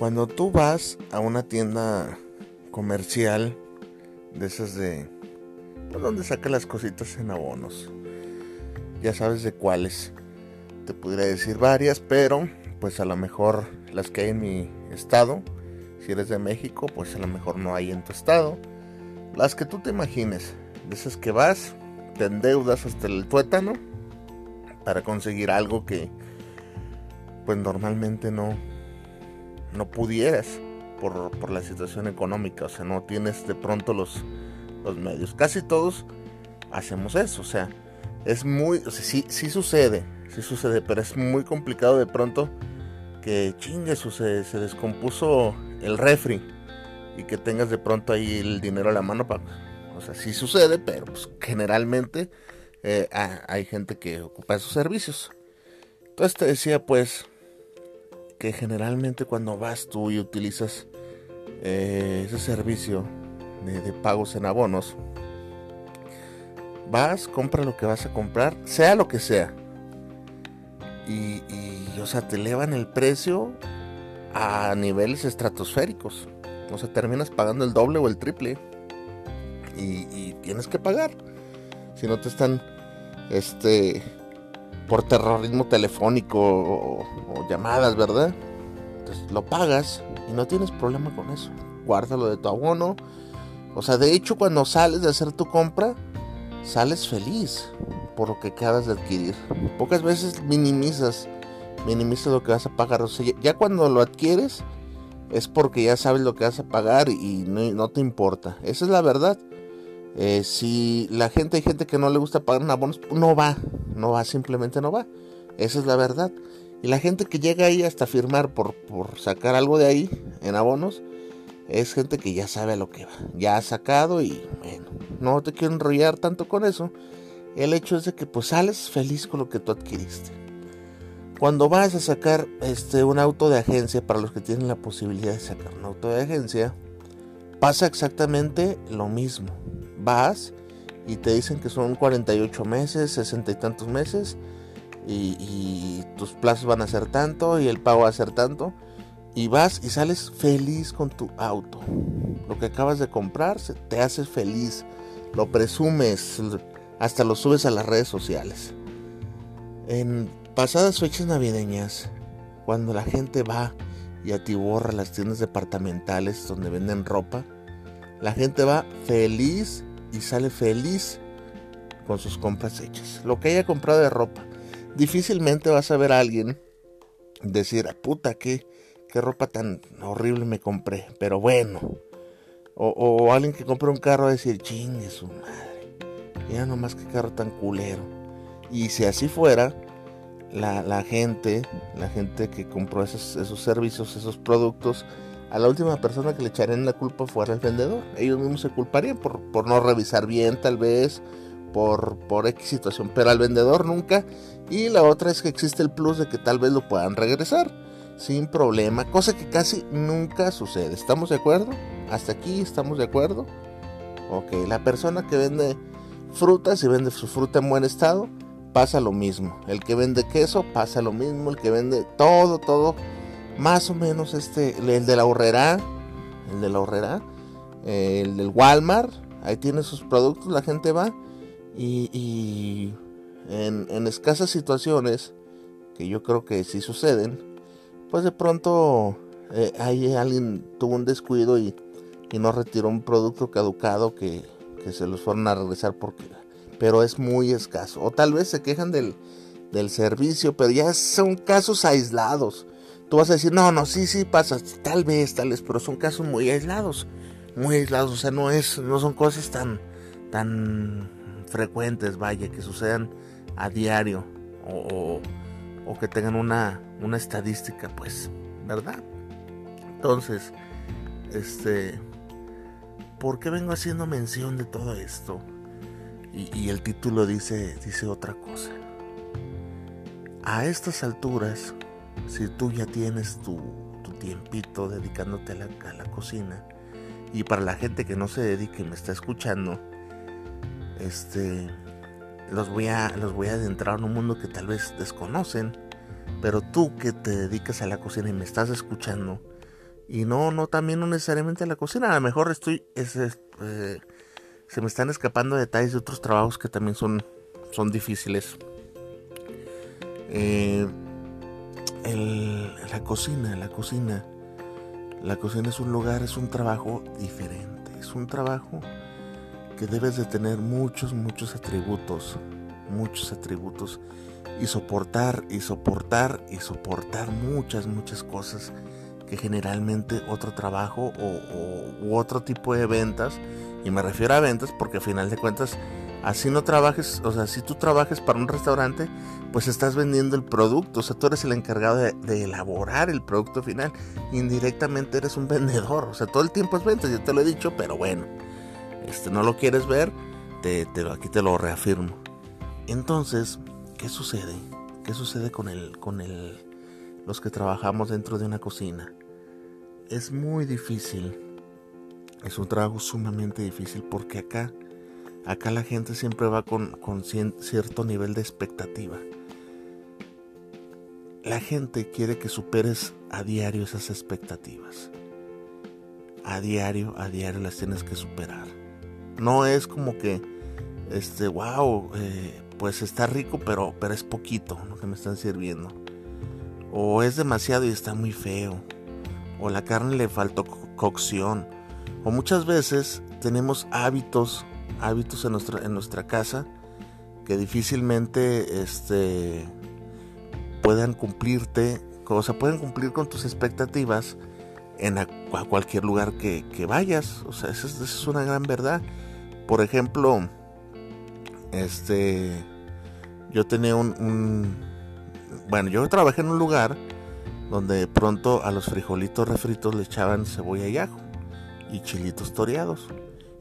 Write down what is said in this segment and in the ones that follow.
Cuando tú vas a una tienda comercial de esas de pues, donde saca las cositas en abonos, ya sabes de cuáles. Te podría decir varias, pero pues a lo mejor las que hay en mi estado, si eres de México, pues a lo mejor no hay en tu estado. Las que tú te imagines, de esas que vas, te endeudas hasta el tuétano para conseguir algo que pues normalmente no, no pudieras por, la situación económica, o sea, no tienes de pronto los, los medios. Casi todos hacemos eso, o sea, es muy, sí, sí sucede, sí sucede, pero es muy complicado de pronto que chingue, se, se descompuso el refri y que tengas de pronto ahí el dinero a la mano para... O sea, sí sucede, pero pues, generalmente eh, hay gente que ocupa esos servicios. Entonces te decía pues que generalmente cuando vas tú y utilizas eh, ese servicio de, pagos en abonos, vas, compra lo que vas a comprar, sea lo que sea. Y, o sea, te elevan el precio a niveles estratosféricos. O sea, terminas pagando el doble o el triple. Y, tienes que pagar. Si no te están, este, por terrorismo telefónico o, llamadas, ¿verdad? Entonces lo pagas y no tienes problema con eso. Guárdalo de tu abono. O sea, de hecho, cuando sales de hacer tu compra, sales feliz por lo que acabas de adquirir. Pocas veces minimizas, minimizas lo que vas a pagar. O sea, ya cuando lo adquieres es porque ya sabes lo que vas a pagar y no, te importa. Esa es la verdad. Eh, si la gente, hay gente que no le gusta pagar un abono, no va, no va, simplemente no va. Esa es la verdad. Y la gente que llega ahí hasta firmar por, por sacar algo de ahí en abonos, es gente que ya sabe a lo que va. Ya ha sacado y bueno, no te quiero enrollar tanto con eso. El hecho es de que pues sales feliz con lo que tú adquiriste. Cuando vas a sacar este, un auto de agencia, para los que tienen la posibilidad de sacar un auto de agencia, pasa exactamente lo mismo vas y te dicen que son 48 meses, 60 y tantos meses y, tus plazos van a ser tanto y el pago va a ser tanto y vas y sales feliz con tu auto. Lo que acabas de comprar te hace feliz, lo presumes, hasta lo subes a las redes sociales. En pasadas fechas navideñas, cuando la gente va y atiborra las tiendas departamentales donde venden ropa, la gente va feliz y sale feliz con sus compras hechas. Lo que haya comprado de ropa. Difícilmente vas a ver a alguien decir, puta, qué, qué ropa tan horrible me compré. Pero bueno. O, alguien que compre un carro a decir, chingue su madre. Mira nomás qué carro tan culero. Y si así fuera, la, la gente, la gente que compró esos, esos servicios, esos productos, a la última persona que le echarían la culpa fuera el vendedor. Ellos mismos se culparían por, no revisar bien tal vez, por, por X situación, pero al vendedor nunca. Y la otra es que existe el plus de que tal vez lo puedan regresar sin problema, cosa que casi nunca sucede. ¿Estamos de acuerdo? Hasta aquí estamos de acuerdo. Ok, la persona que vende frutas y vende su fruta en buen estado, pasa lo mismo. El que vende queso, pasa lo mismo. El que vende todo, todo más o menos este, el de la horrera, el de la horrera, el del Walmart, ahí tiene sus productos, la gente va y, en, escasas situaciones, que yo creo que sí suceden, pues de pronto eh, ahí alguien tuvo un descuido y, no retiró un producto caducado que, que, se los fueron a regresar porque pero es muy escaso. O tal vez se quejan del, del servicio, pero ya son casos aislados. Tú vas a decir, no, no, sí, sí pasa, tal vez, tal vez, pero son casos muy aislados, muy aislados, o sea, no es, no son cosas tan, tan frecuentes, vaya, que sucedan a diario o, o, que tengan una, una estadística, pues, ¿verdad? Entonces, este, ¿por qué vengo haciendo mención de todo esto? Y, y el título dice, dice otra cosa. A estas alturas, si tú ya tienes tu, tiempito dedicándote a la, cocina, y para la gente que no se dedique y me está escuchando, este, los voy a, los voy a adentrar en un mundo que tal vez desconocen, pero tú que te dedicas a la cocina y me estás escuchando, y no, no también no necesariamente a la cocina, a lo mejor estoy, eh, se me están escapando detalles de otros trabajos que también son, son difíciles. Eh, la cocina, la cocina. La cocina es un lugar, es un trabajo diferente. Es un trabajo que debes de tener muchos, muchos atributos. Muchos atributos. Y soportar, y soportar, y soportar muchas, muchas cosas que generalmente otro trabajo o, u otro tipo de ventas, y me refiero a ventas porque al final de cuentas Así no trabajes, o sea, si tú trabajes para un restaurante, pues estás vendiendo el producto, o sea, tú eres el encargado de, elaborar el producto final. Indirectamente eres un vendedor, o sea, todo el tiempo es venta, yo te lo he dicho, pero bueno, este, no lo quieres ver, te, aquí te lo reafirmo. Entonces, ¿qué sucede? ¿Qué sucede con el, con el, los que trabajamos dentro de una cocina? Es muy difícil, es un trabajo sumamente difícil porque acá Acá la gente siempre va con, cierto nivel de expectativa. La gente quiere que superes a diario esas expectativas. A diario, a diario las tienes que superar. No es como que, este, wow, eh, pues está rico, pero, pero es poquito lo que me están sirviendo. O es demasiado y está muy feo. O la carne le faltó cocción. O muchas veces tenemos hábitos hábitos en nuestra, en nuestra casa que difícilmente este, puedan cumplirte, o sea, pueden cumplir con tus expectativas en a, cualquier lugar que, vayas. O sea, esa es, una gran verdad. Por ejemplo, este, yo tenía un, un, bueno, yo trabajé en un lugar donde pronto a los frijolitos refritos le echaban cebolla y ajo y chilitos toreados.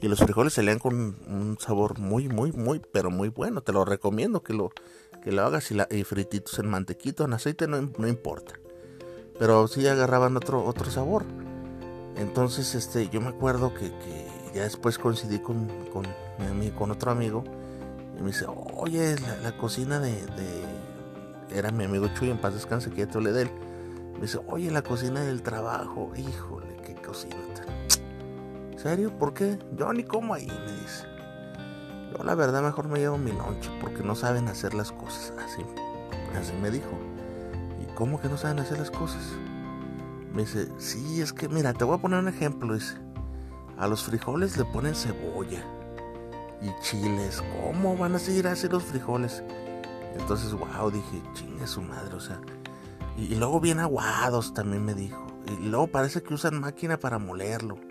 Y los frijoles salían con un sabor muy, muy, muy, pero muy bueno. Te lo recomiendo que lo, que lo hagas y, frititos en mantequito, en aceite, no, importa. Pero sí agarraban otro, otro sabor. Entonces, este, yo me acuerdo que, ya después coincidí con, con, mi amigo, con otro amigo. Y me dice, oye, la, cocina de, de, Era mi amigo Chuy, en paz descanse, que ya te hablé de él. Me dice, oye, la cocina del trabajo. Híjole, qué cocina ¿Serio? ¿Por qué? Yo ni como ahí, me dice. Yo la verdad mejor me llevo mi noche porque no saben hacer las cosas. Así, así me dijo. ¿Y cómo que no saben hacer las cosas? Me dice, sí, es que mira, te voy a poner un ejemplo. Dice, a los frijoles le ponen cebolla y chiles. ¿Cómo van a seguir así los frijoles? Entonces, wow, dije, chingue su madre, o sea. Y, y, luego bien aguados también me dijo. Y luego parece que usan máquina para molerlo.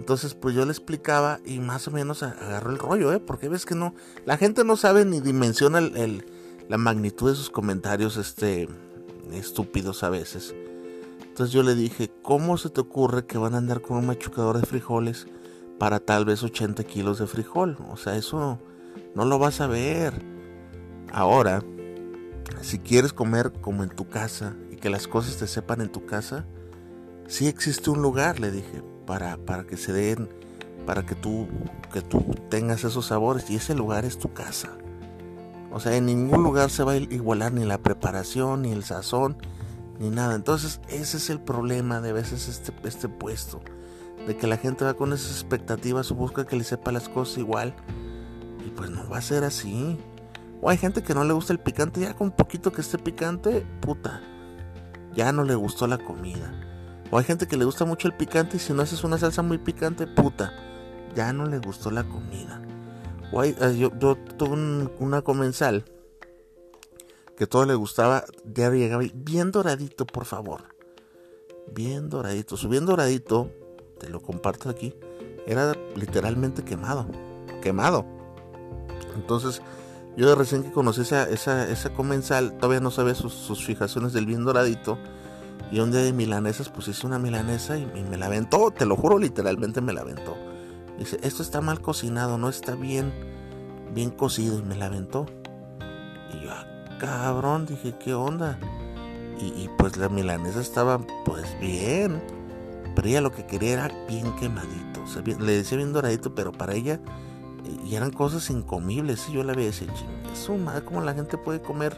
Entonces, pues yo le explicaba y más o menos agarró el rollo, ¿eh? Porque ves que no, la gente no sabe ni dimensiona el, la magnitud de sus comentarios, este, estúpidos a veces. Entonces yo le dije, ¿cómo se te ocurre que van a andar con un machucador de frijoles para tal vez 80 kilos de frijol? O sea, eso no lo vas a ver. Ahora, si quieres comer como en tu casa y que las cosas te sepan en tu casa, sí existe un lugar, le dije, para, para que se den, para que tú, que tú tengas esos sabores y ese lugar es tu casa. O sea, en ningún lugar se va a igualar ni la preparación, ni el sazón, ni nada. Entonces, ese es el problema de veces este, este puesto. De que la gente va con esas expectativas o busca que le sepa las cosas igual. Y pues no va a ser así. O hay gente que no le gusta el picante, ya con poquito que esté picante, puta. Ya no le gustó la comida. O hay gente que le gusta mucho el picante y si no haces una salsa muy picante, puta, ya no le gustó la comida. Eh, yo, tuve una comensal que todo le gustaba, ya llegaba bien doradito, por favor. Bien doradito. Su bien doradito, te lo comparto aquí, era literalmente quemado. Quemado. Entonces, yo de recién que conocí esa, esa, comensal, todavía no sabía sus, fijaciones del bien doradito. Y un día de milanesas, pues hice una milanesa y, me la aventó, te lo juro, literalmente me la aventó. Dice, esto está mal cocinado, no está bien, bien cocido. Y me la aventó. Y yo, ah, cabrón, dije, ¿qué onda? Y, pues la milanesa estaba pues bien. Pero ella lo que quería era bien quemadito. le decía bien doradito, pero para ella y eran cosas incomibles. Y yo veía y decía, eso, madre, ¿cómo la gente puede comer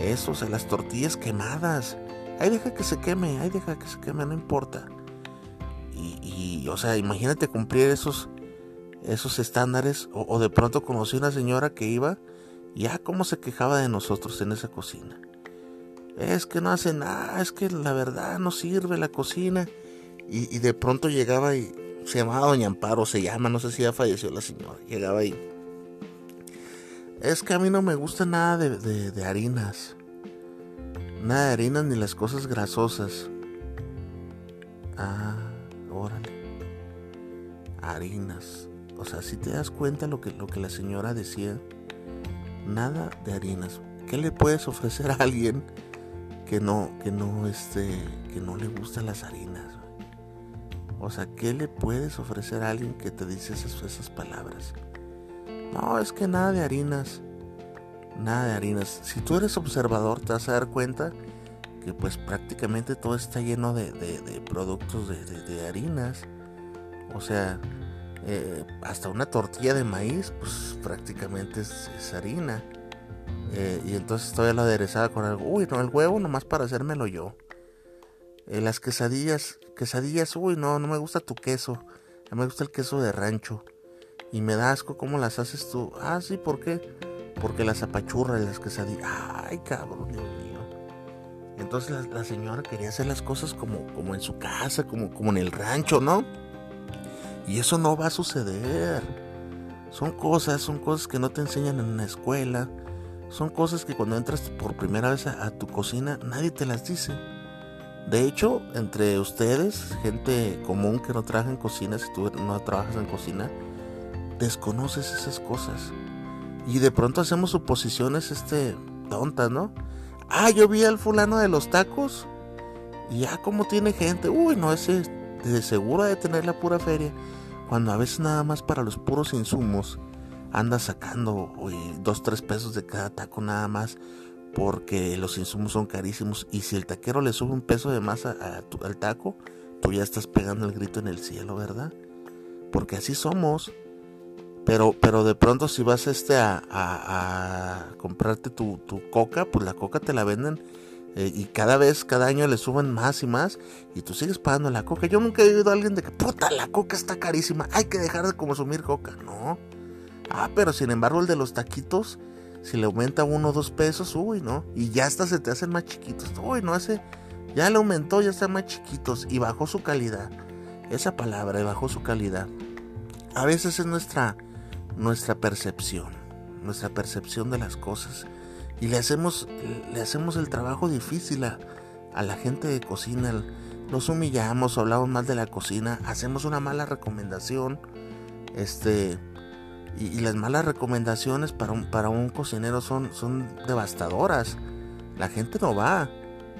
eso? O sea, las tortillas quemadas. Ahí deja que se queme, ahí deja que se queme, no importa. Y, o sea, imagínate cumplir esos, esos estándares. O, de pronto conocí una señora que iba, ya cómo se quejaba de nosotros en esa cocina. Es que no hace nada, es que la verdad no sirve la cocina. Y, de pronto llegaba y se llamaba Doña Amparo, se llama, no sé si ya falleció la señora. Llegaba ahí. Es que a mí no me gusta nada de harinas. Nada de harinas ni las cosas grasosas. Ah órale, harinas. O sea, si te das cuenta lo que, lo que la señora decía, nada de harinas. ¿Qué le puedes ofrecer a alguien que no, que no, este, que no le gustan las harinas? O sea, ¿qué le puedes ofrecer a alguien que te dice esas, esas palabras? No, es que nada de harinas. Nada de harinas. Si tú eres observador, te vas a dar cuenta pues prácticamente todo está lleno de, productos de, harinas. O sea, eh, hasta una tortilla de maíz, pues prácticamente es, harina. Eh, y entonces todavía lo aderezaba con algo. Uy, no, el huevo nomás para hacérmelo yo. Eh, las quesadillas, quesadillas, uy, no, no me gusta tu queso. A mí me gusta el queso de rancho. Y me da asco cómo las haces tú. Ah, sí, ¿por qué? Porque las apachurras las quesadillas. Ay, cabrón, Dios mío. Entonces la, señora quería hacer las cosas como, como en su casa, como, como en el rancho, ¿no? Y eso no va a suceder. Son cosas, son cosas que no te enseñan en la escuela. Son cosas que cuando entras por primera vez a, tu cocina nadie te las dice. De hecho, entre ustedes, gente común que no trabaja en cocina, si tú no trabajas en cocina, desconoces esas cosas. Y de pronto hacemos suposiciones este, tontas, ¿no? Ah, yo vi al fulano de los tacos. Y ya como tiene gente. Uy, no, ese de seguro de tener la pura feria. Cuando a veces nada más para los puros insumos anda sacando uy, dos, tres pesos de cada taco nada más. Porque los insumos son carísimos. Y si el taquero le sube un peso de más al taco, tú ya estás pegando el grito en el cielo, ¿verdad? Porque así somos. Pero, pero de pronto si vas este a, comprarte tu, coca, pues la coca te la venden eh, y cada vez, cada año le suben más y más y tú sigues pagando la coca. Yo nunca he oído a alguien de que, puta, la coca está carísima, hay que dejar de consumir coca. No. Ah, pero sin embargo el de los taquitos, si le aumenta uno o dos pesos, uy, ¿no? Y ya hasta se te hacen más chiquitos. Uy, no hace, ya le aumentó, ya están más chiquitos y bajó su calidad. Esa palabra, bajó su calidad. A veces es nuestra nuestra percepción, nuestra percepción de las cosas. Y le hacemos, le hacemos el trabajo difícil a, la gente de cocina. Nos humillamos, hablamos mal de la cocina, hacemos una mala recomendación. Este, y, las malas recomendaciones para un, para un cocinero son, son devastadoras. La gente no va.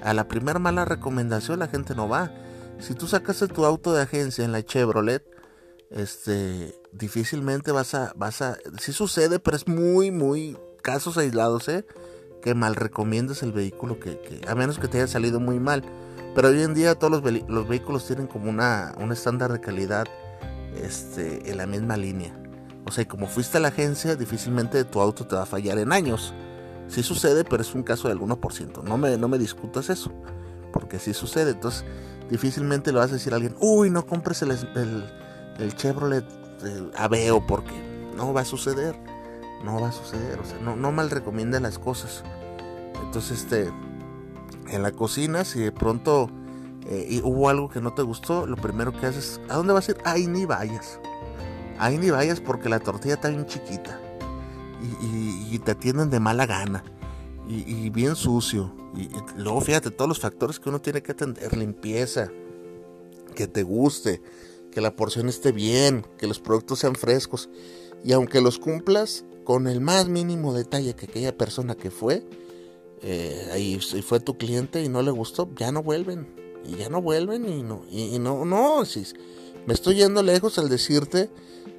A la primera mala recomendación la gente no va. Si tú sacaste tu auto de agencia en la Chevrolet, este, difícilmente vas a, vas a, sí sucede, pero es muy, muy casos aislados, ¿eh? Que mal recomiendas el vehículo, que, a menos que te haya salido muy mal. Pero hoy en día todos los, los vehículos tienen como una, un estándar de calidad este, en la misma línea. O sea, como fuiste a la agencia, difícilmente tu auto te va a fallar en años. Sí sucede, pero es un caso del 1%. No me, no me discutas eso, porque sí sucede. Entonces, difícilmente le vas a decir a alguien, uy, no compres el el Chevrolet el Aveo porque no va a suceder. No va a suceder. O sea, no, mal recomienda las cosas. Entonces, este, en la cocina, si de pronto eh, hubo algo que no te gustó, lo primero que haces, ¿a dónde vas a ir? Ahí ni vayas. ahí ni vayas porque la tortilla está bien chiquita. Y, te atienden de mala gana. Y, bien sucio. Y, luego fíjate todos los factores que uno tiene que atender. Limpieza. Que te guste. Que la porción esté bien. Que los productos sean frescos. Y aunque los cumplas con el más mínimo detalle que aquella persona que fue, eh, ahí fue tu cliente y no le gustó, ya no vuelven. Y ya no vuelven y no, y, no, no, si, me estoy yendo lejos al decirte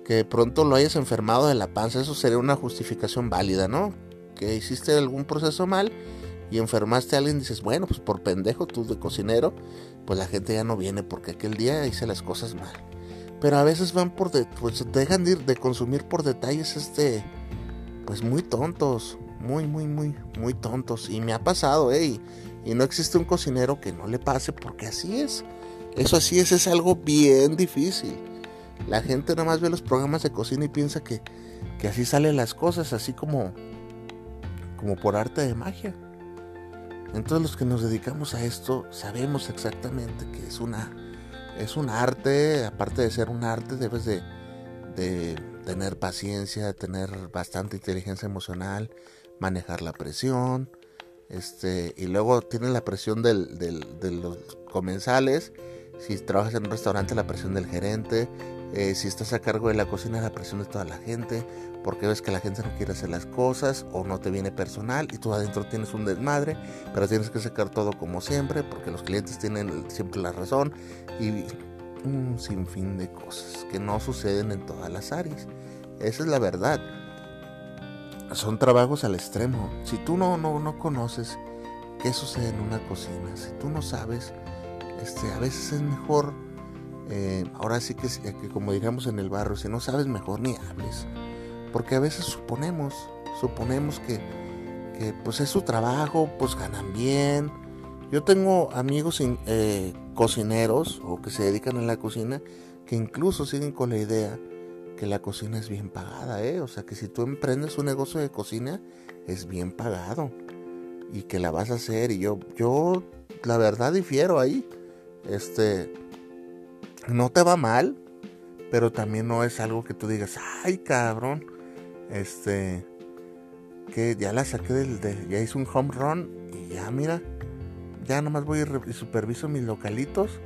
que pronto lo hayas enfermado de la panza, eso sería una justificación válida, ¿no? Que hiciste algún proceso mal y enfermaste a alguien y dices, bueno, pues por pendejo tú de cocinero, pues la gente ya no viene porque aquel día hice las cosas mal. Pero a veces van por, de, pues dejan de, ir, de consumir por detalles, este, pues muy tontos, muy, muy, muy, muy tontos. Y me ha pasado, ¿eh? Y, no existe un cocinero que no le pase porque así es. Eso así es, es algo bien difícil. La gente nada más ve los programas de cocina y piensa que, que así salen las cosas, así como, como por arte de magia. Entonces los que nos dedicamos a esto sabemos exactamente que es una es un arte, aparte de ser un arte, debes de, de tener paciencia, tener bastante inteligencia emocional, manejar la presión, este, y luego tienes la presión del, de los comensales, si trabajas en un restaurante la presión del gerente, eh, si estás a cargo de la cocina la presión de toda la gente, porque ves que la gente no quiere hacer las cosas o no te viene personal y tú adentro tienes un desmadre, pero tienes que sacar todo como siempre, porque los clientes tienen siempre la razón y un sinfín de cosas que no suceden en todas las áreas. Esa es la verdad. Son trabajos al extremo. Si tú no, no, no conoces qué sucede en una cocina, si tú no sabes, este, a veces es mejor, eh, ahora sí que, que como diríamos en el barrio, si no sabes mejor ni hables. Porque a veces suponemos, suponemos que, que pues es su trabajo, pues ganan bien, yo tengo amigos eh, cocineros o que se dedican a la cocina que incluso siguen con la idea que la cocina es bien pagada, ¿eh? O sea, que si tú emprendes un negocio de cocina es bien pagado y que la vas a hacer. Y yo, yo, la verdad difiero ahí. Este, no te va mal, pero también no es algo que tú digas, ay, cabrón, este, que ya la saqué del, de, ya hice un home run y ya mira, ya nomás voy y superviso mis localitos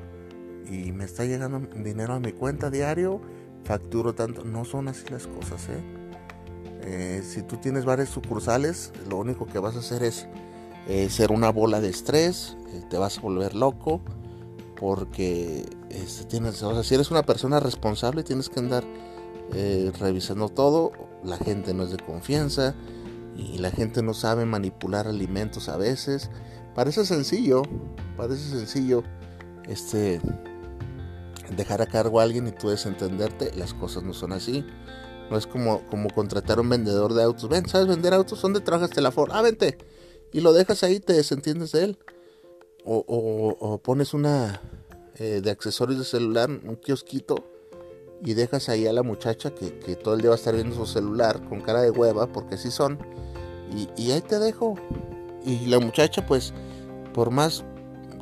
y me está llegando dinero a mi cuenta diario, facturo tanto. No son así las cosas, ¿eh? eh si tú tienes varias sucursales, lo único que vas a hacer es eh, ser una bola de estrés, eh, te vas a volver loco, porque este, tienes, o sea, si eres una persona responsable, tienes que andar revisando todo. La gente no es de confianza y la gente no sabe manipular alimentos a veces. Parece sencillo, parece sencillo este dejar a cargo a alguien y tú desentenderte, las cosas no son así. No es como, como contratar a un vendedor de autos. Ven, ¿sabes vender autos? ¿Dónde trabajas Ford? Ah, vente. Y lo dejas ahí, te desentiendes de él. O, pones una eh, de accesorios de celular, un kiosquito, y dejas ahí a la muchacha que, que, todo el día va a estar viendo su celular con cara de hueva, porque así son. Y, y ahí te dejo. Y la muchacha, pues, por más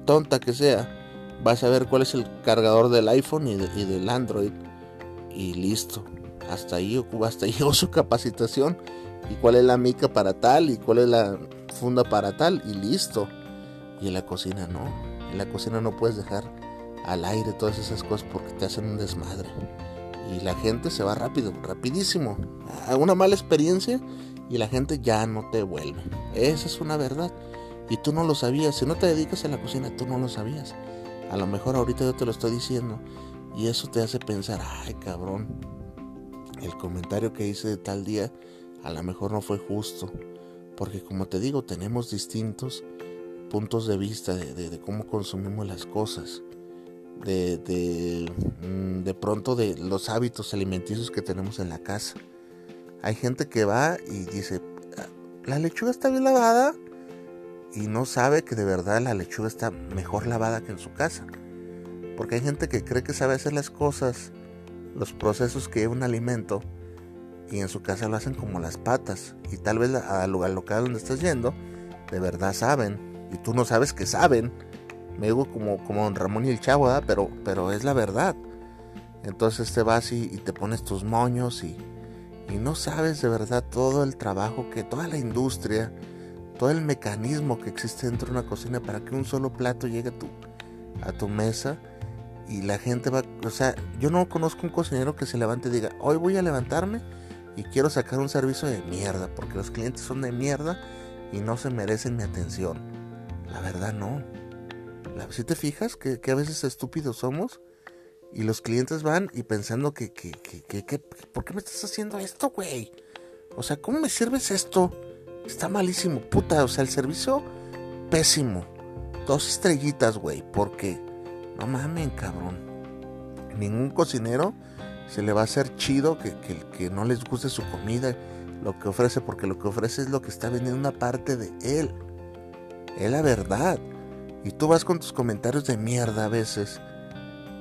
tonta que sea, va a saber cuál es el cargador del iPhone y, del Android. Y listo. Hasta ahí, hasta ahí su capacitación. Y cuál es la mica para tal y cuál es la funda para tal. Y listo. Y en la cocina no. En la cocina no puedes dejar al aire todas esas cosas porque te hacen un desmadre. Y la gente se va rápido, rapidísimo. A una mala experiencia y la gente ya no te vuelve. Esa es una verdad. Y tú no lo sabías. Si no te dedicas a la cocina, tú no lo sabías. A lo mejor ahorita yo te lo estoy diciendo. Y eso te hace pensar, ay cabrón, el comentario que hice de tal día a lo mejor no fue justo. Porque como te digo, tenemos distintos puntos de vista de, cómo consumimos las cosas. De, de, mm, de pronto de los hábitos alimenticios que tenemos en la casa. Hay gente que va y dice, la lechuga está bien lavada y no sabe que de verdad la lechuga está mejor lavada que en su casa. Porque hay gente que cree que sabe hacer las cosas, los procesos que lleva un alimento y en su casa lo hacen como las patas. Y tal vez al lugar local donde estás yendo, de verdad saben. Y tú no sabes que saben. Me digo como, como Don Ramón y el Chavo, pero, pero es la verdad. Entonces te vas y, te pones tus moños y, y no sabes de verdad todo el trabajo que toda la industria, todo el mecanismo que existe dentro de una cocina para que un solo plato llegue a tu, a tu mesa y la gente va, o sea, yo no conozco un cocinero que se levante y diga, hoy voy a levantarme y quiero sacar un servicio de mierda, porque los clientes son de mierda y no se merecen mi atención. La verdad no. Si te fijas que, a veces estúpidos somos y los clientes van y pensando que, que, que, que, ¿por qué me estás haciendo esto, güey? O sea, ¿cómo me sirves esto? Está malísimo, puta, o sea, el servicio pésimo. Dos estrellitas, güey, porque no mamen, cabrón. Ningún cocinero se le va a hacer chido que, que, no les guste su comida, lo que ofrece, porque lo que ofrece es lo que está vendiendo una parte de él. Es la verdad. Y tú vas con tus comentarios de mierda a veces.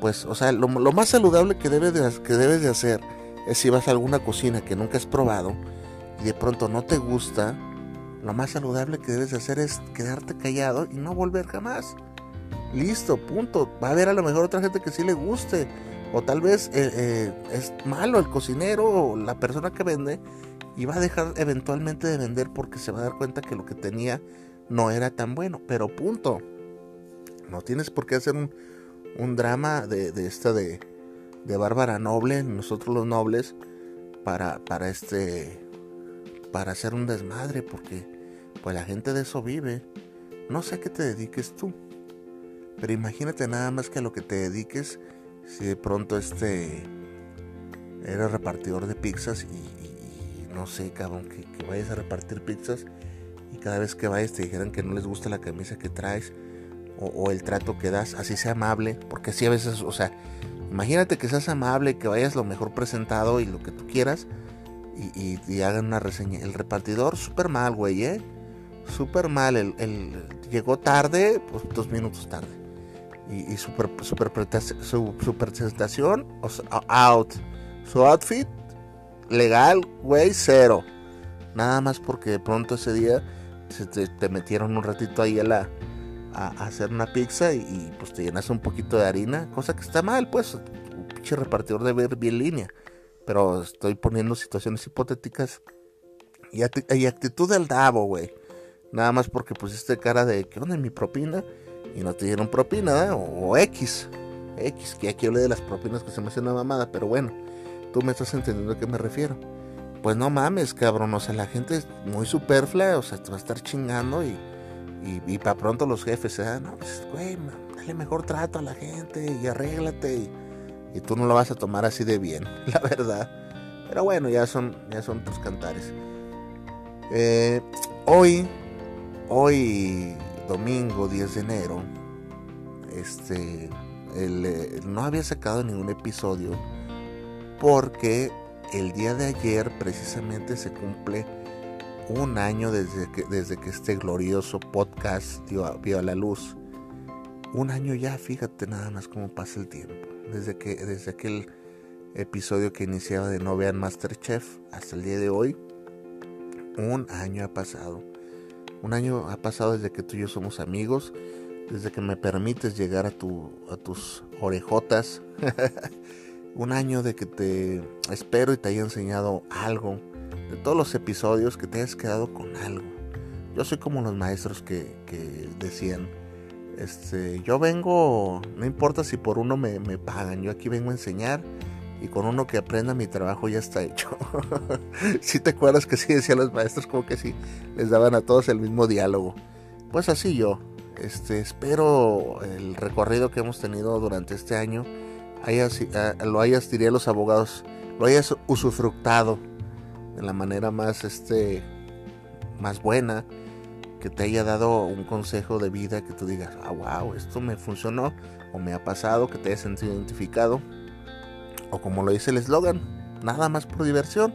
Pues, o sea, lo, más saludable que debes, de, que debes de hacer es si vas a alguna cocina que nunca has probado y de pronto no te gusta, lo más saludable que debes de hacer es quedarte callado y no volver jamás. Listo, punto. Va a haber a lo mejor otra gente que sí le guste. O tal vez eh, eh, es malo el cocinero o la persona que vende y va a dejar eventualmente de vender porque se va a dar cuenta que lo que tenía no era tan bueno. Pero punto. No tienes por qué hacer un, un drama de, de esta de, de Bárbara Noble, nosotros los nobles, para, para este para hacer un desmadre porque pues la gente de eso vive. No sé a qué te dediques tú. Pero imagínate nada más que a lo que te dediques si de pronto este eres repartidor de pizzas y, no sé, cabrón, que, vayas a repartir pizzas y cada vez que vayas te dijeran que no les gusta la camisa que traes o, el trato que das, así sea amable, porque así a veces, o sea, imagínate que seas amable, que vayas lo mejor presentado y lo que tú quieras y, hagan una reseña. El repartidor, súper mal, güey, ¿eh? Súper mal. El, llegó tarde, pues dos minutos tarde y, su, su, presentación, out. Su outfit, legal, güey, cero. Nada más porque de pronto ese día se te, metieron un ratito ahí a la a, hacer una pizza y, pues te llenas un poquito de harina, cosa que está mal, pues. Un pinche repartidor de ver bien línea. Pero estoy poniendo situaciones hipotéticas y, actitud del Davo, güey. Nada más porque pusiste cara de, ¿qué onda mi propina? y no te dieron propina, o, X. X, que aquí hablé de las propinas que se me hace una mamada, pero bueno, tú me estás entendiendo a qué me refiero. Pues no mames, cabrón, o sea, la gente es muy superflua, o sea, te va a estar chingando y, y, para pronto los jefes se dan, no, pues, güey, dale mejor trato a la gente y arréglate y, y, tú no lo vas a tomar así de bien, la verdad. Pero bueno, ya son, ya son tus cantares. Eh, hoy, hoy domingo 10 de enero, este, eh, no había sacado ningún episodio porque el día de ayer precisamente se cumple un año desde que, desde que este glorioso podcast vio a la luz. Un año ya, fíjate nada más cómo pasa el tiempo. Desde, que, desde aquel episodio que iniciaba de No Vean Masterchef hasta el día de hoy, un año ha pasado. Un año ha pasado desde que tú y yo somos amigos, desde que me permites llegar a, tu, a tus orejotas. un año de que te espero y te haya enseñado algo. De todos los episodios que te hayas quedado con algo. Yo soy como los maestros que, que decían, este, yo vengo, no importa si por uno me, me pagan, yo aquí vengo a enseñar y con uno que aprenda mi trabajo ya está hecho. si te acuerdas que sí decían los maestros como que sí les daban a todos el mismo diálogo. Pues así yo. Este, espero el recorrido que hemos tenido durante este año ah, lo hayas, diría los abogados, lo hayas usufructado de la manera más, este, más buena, que te haya dado un consejo de vida que tú digas, ah, wow, esto me funcionó o me ha pasado, que te hayas sentido identificado o como lo dice el eslogan, nada más por diversión,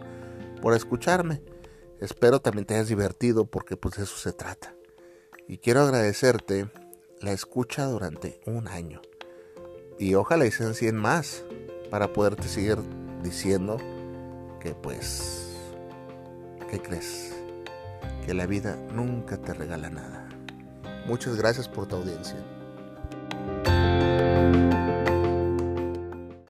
por escucharme. Espero también te hayas divertido porque pues de eso se trata. Y quiero agradecerte la escucha durante un año. Y ojalá y sean 100 más para poderte seguir diciendo que pues, ¿qué crees? Que la vida nunca te regala nada. Muchas gracias por tu audiencia.